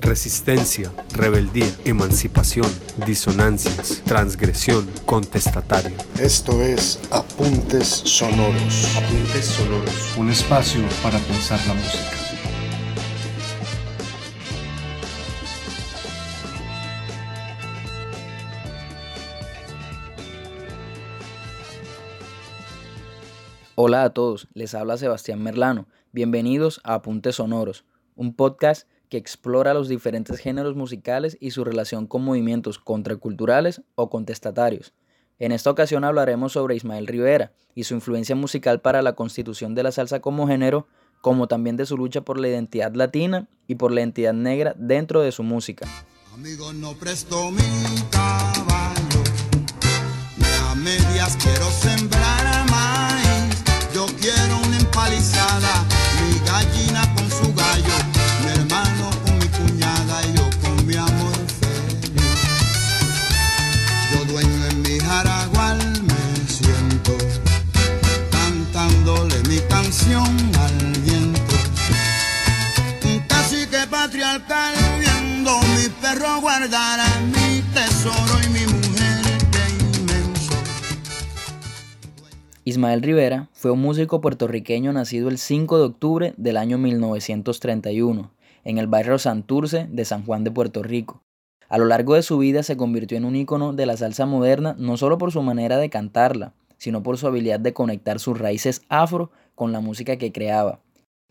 Resistencia, rebeldía, emancipación, disonancias, transgresión, contestatario. Esto es Apuntes Sonoros. Apuntes Sonoros. Un espacio para pensar la música. Hola a todos, les habla Sebastián Merlano. Bienvenidos a Apuntes Sonoros, un podcast que explora los diferentes géneros musicales y su relación con movimientos contraculturales o contestatarios. En esta ocasión hablaremos sobre Ismael Rivera y su influencia musical para la constitución de la salsa como género, como también de su lucha por la identidad latina y por la identidad negra dentro de su música. no presto mi caballo, a medias quiero sembrar maíz, yo quiero una empalizada, Ismael Rivera fue un músico puertorriqueño nacido el 5 de octubre del año 1931 en el barrio Santurce de San Juan de Puerto Rico. A lo largo de su vida se convirtió en un ícono de la salsa moderna no solo por su manera de cantarla, sino por su habilidad de conectar sus raíces afro con la música que creaba.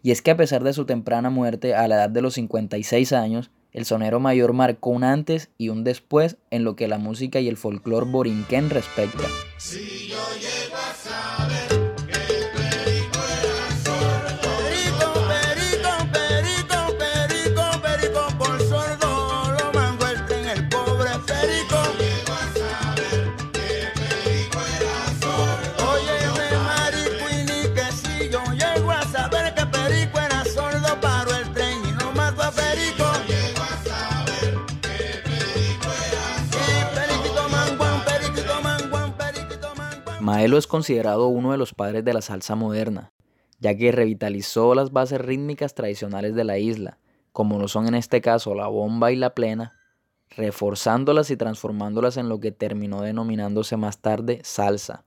Y es que a pesar de su temprana muerte a la edad de los 56 años, el sonero mayor marcó un antes y un después en lo que la música y el folclore borinquen respecta. Maelo es considerado uno de los padres de la salsa moderna, ya que revitalizó las bases rítmicas tradicionales de la isla, como lo son en este caso la bomba y la plena, reforzándolas y transformándolas en lo que terminó denominándose más tarde salsa.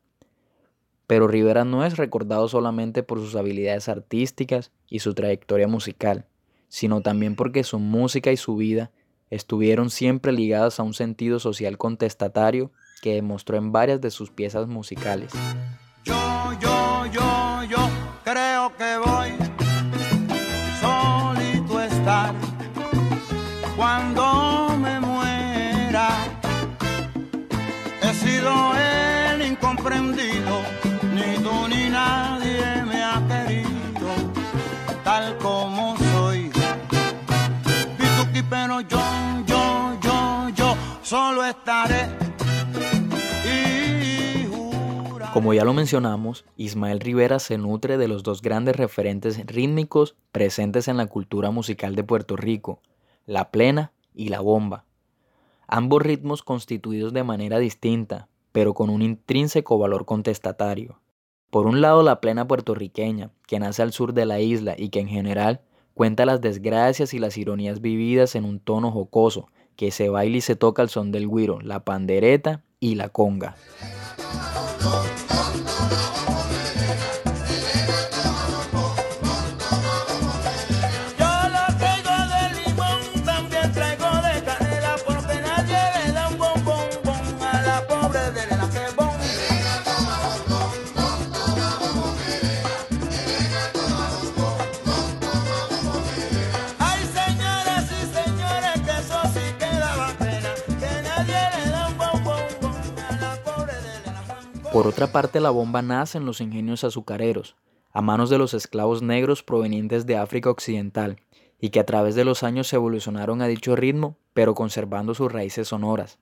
Pero Rivera no es recordado solamente por sus habilidades artísticas y su trayectoria musical, sino también porque su música y su vida estuvieron siempre ligadas a un sentido social contestatario que demostró en varias de sus piezas musicales. Yo, yo, yo, yo creo que voy solito estar cuando me muera. He sido el incomprendido, ni tú ni nadie me ha querido tal como soy. pero yo, yo, yo, yo solo estaré Como ya lo mencionamos, Ismael Rivera se nutre de los dos grandes referentes rítmicos presentes en la cultura musical de Puerto Rico, la plena y la bomba. Ambos ritmos constituidos de manera distinta, pero con un intrínseco valor contestatario. Por un lado la plena puertorriqueña, que nace al sur de la isla y que en general cuenta las desgracias y las ironías vividas en un tono jocoso, que se baila y se toca al son del guiro, la pandereta y la conga. Por otra parte, la bomba nace en los ingenios azucareros, a manos de los esclavos negros provenientes de África Occidental, y que a través de los años evolucionaron a dicho ritmo, pero conservando sus raíces sonoras.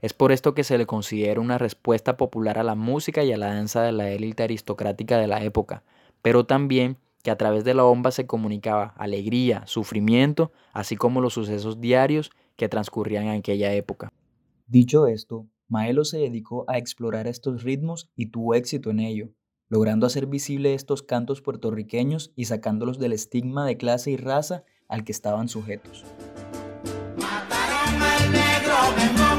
Es por esto que se le considera una respuesta popular a la música y a la danza de la élite aristocrática de la época, pero también que a través de la bomba se comunicaba alegría, sufrimiento, así como los sucesos diarios que transcurrían en aquella época. Dicho esto, Maelo se dedicó a explorar estos ritmos y tuvo éxito en ello, logrando hacer visible estos cantos puertorriqueños y sacándolos del estigma de clase y raza al que estaban sujetos. Mataron al negro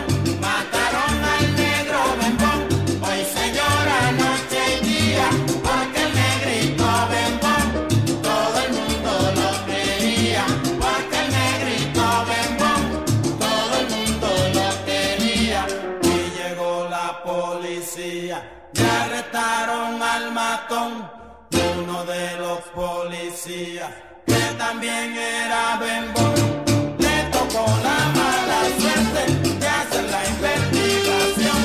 matón, uno de los policías, que también era bembón, le tocó la mala suerte de hacer la investigación,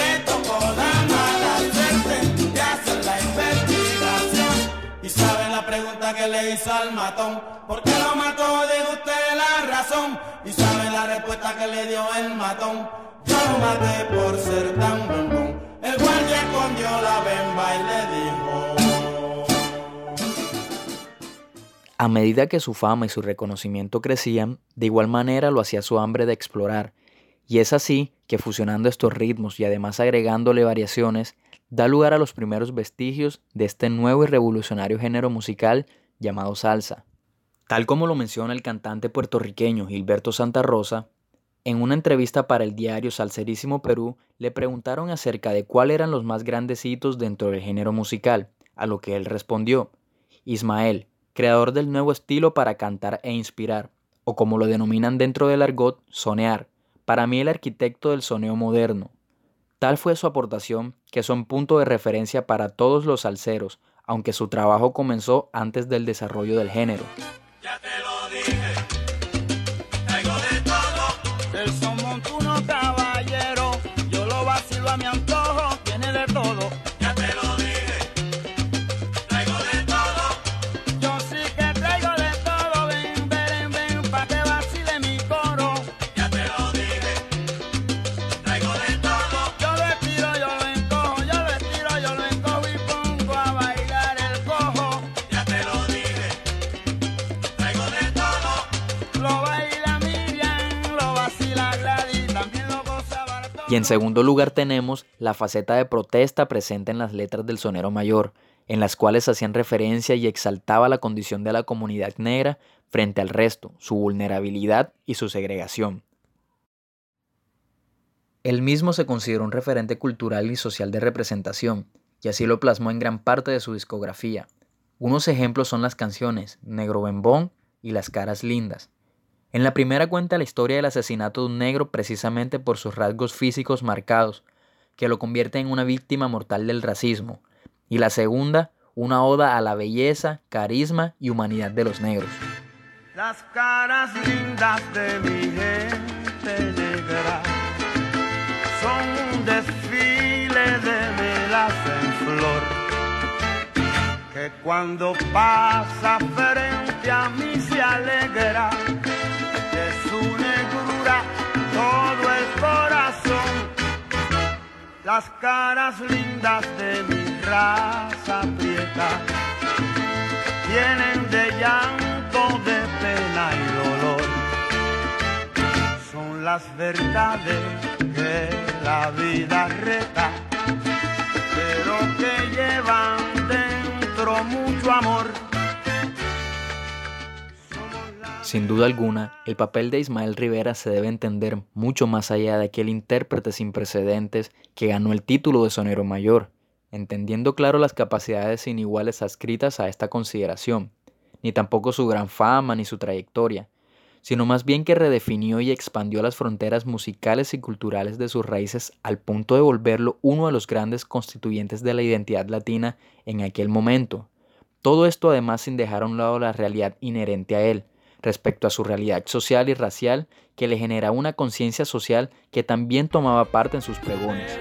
le tocó la mala suerte de hacer la investigación. Y sabe la pregunta que le hizo al matón, ¿por qué lo mató? Diga usted la razón. Y sabe la respuesta que le dio el matón, yo lo maté por ser tan bombón. A medida que su fama y su reconocimiento crecían, de igual manera lo hacía su hambre de explorar. Y es así que fusionando estos ritmos y además agregándole variaciones, da lugar a los primeros vestigios de este nuevo y revolucionario género musical llamado salsa. Tal como lo menciona el cantante puertorriqueño Gilberto Santa Rosa, en una entrevista para el diario Salserísimo Perú le preguntaron acerca de cuáles eran los más grandes hitos dentro del género musical, a lo que él respondió, Ismael, creador del nuevo estilo para cantar e inspirar, o como lo denominan dentro del argot, sonear, para mí el arquitecto del soneo moderno. Tal fue su aportación que son punto de referencia para todos los salseros, aunque su trabajo comenzó antes del desarrollo del género. Lo Y en segundo lugar tenemos la faceta de protesta presente en las letras del sonero mayor, en las cuales hacían referencia y exaltaba la condición de la comunidad negra frente al resto, su vulnerabilidad y su segregación. Él mismo se consideró un referente cultural y social de representación, y así lo plasmó en gran parte de su discografía. Unos ejemplos son las canciones Negro Bembón y Las Caras Lindas. En la primera cuenta la historia del asesinato de un negro precisamente por sus rasgos físicos marcados, que lo convierte en una víctima mortal del racismo, y la segunda, una oda a la belleza, carisma y humanidad de los negros. Las caras lindas de mi gente negra son un desfile de velas en flor que cuando pasa frente a mí se alegra corazón. Las caras lindas de mi raza prieta tienen de llanto, de pena y dolor. Son las verdades que la vida reta, pero que llevan dentro mucho amor. Sin duda alguna, el papel de Ismael Rivera se debe entender mucho más allá de aquel intérprete sin precedentes que ganó el título de sonero mayor, entendiendo claro las capacidades iniguales adscritas a esta consideración, ni tampoco su gran fama ni su trayectoria, sino más bien que redefinió y expandió las fronteras musicales y culturales de sus raíces al punto de volverlo uno de los grandes constituyentes de la identidad latina en aquel momento. Todo esto además sin dejar a un lado la realidad inherente a él, respecto a su realidad social y racial que le generaba una conciencia social que también tomaba parte en sus pregones.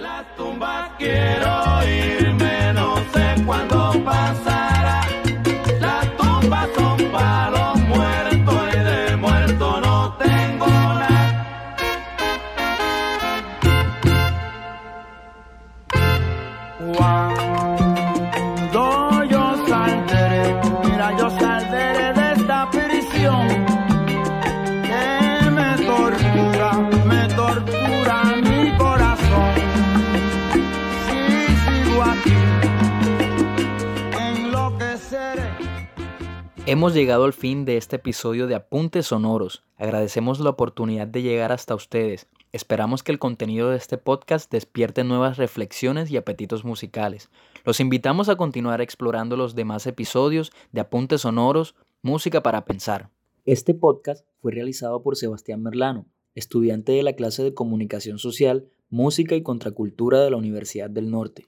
Hemos llegado al fin de este episodio de Apuntes Sonoros. Agradecemos la oportunidad de llegar hasta ustedes. Esperamos que el contenido de este podcast despierte nuevas reflexiones y apetitos musicales. Los invitamos a continuar explorando los demás episodios de Apuntes Sonoros, Música para Pensar. Este podcast fue realizado por Sebastián Merlano, estudiante de la clase de Comunicación Social, Música y Contracultura de la Universidad del Norte.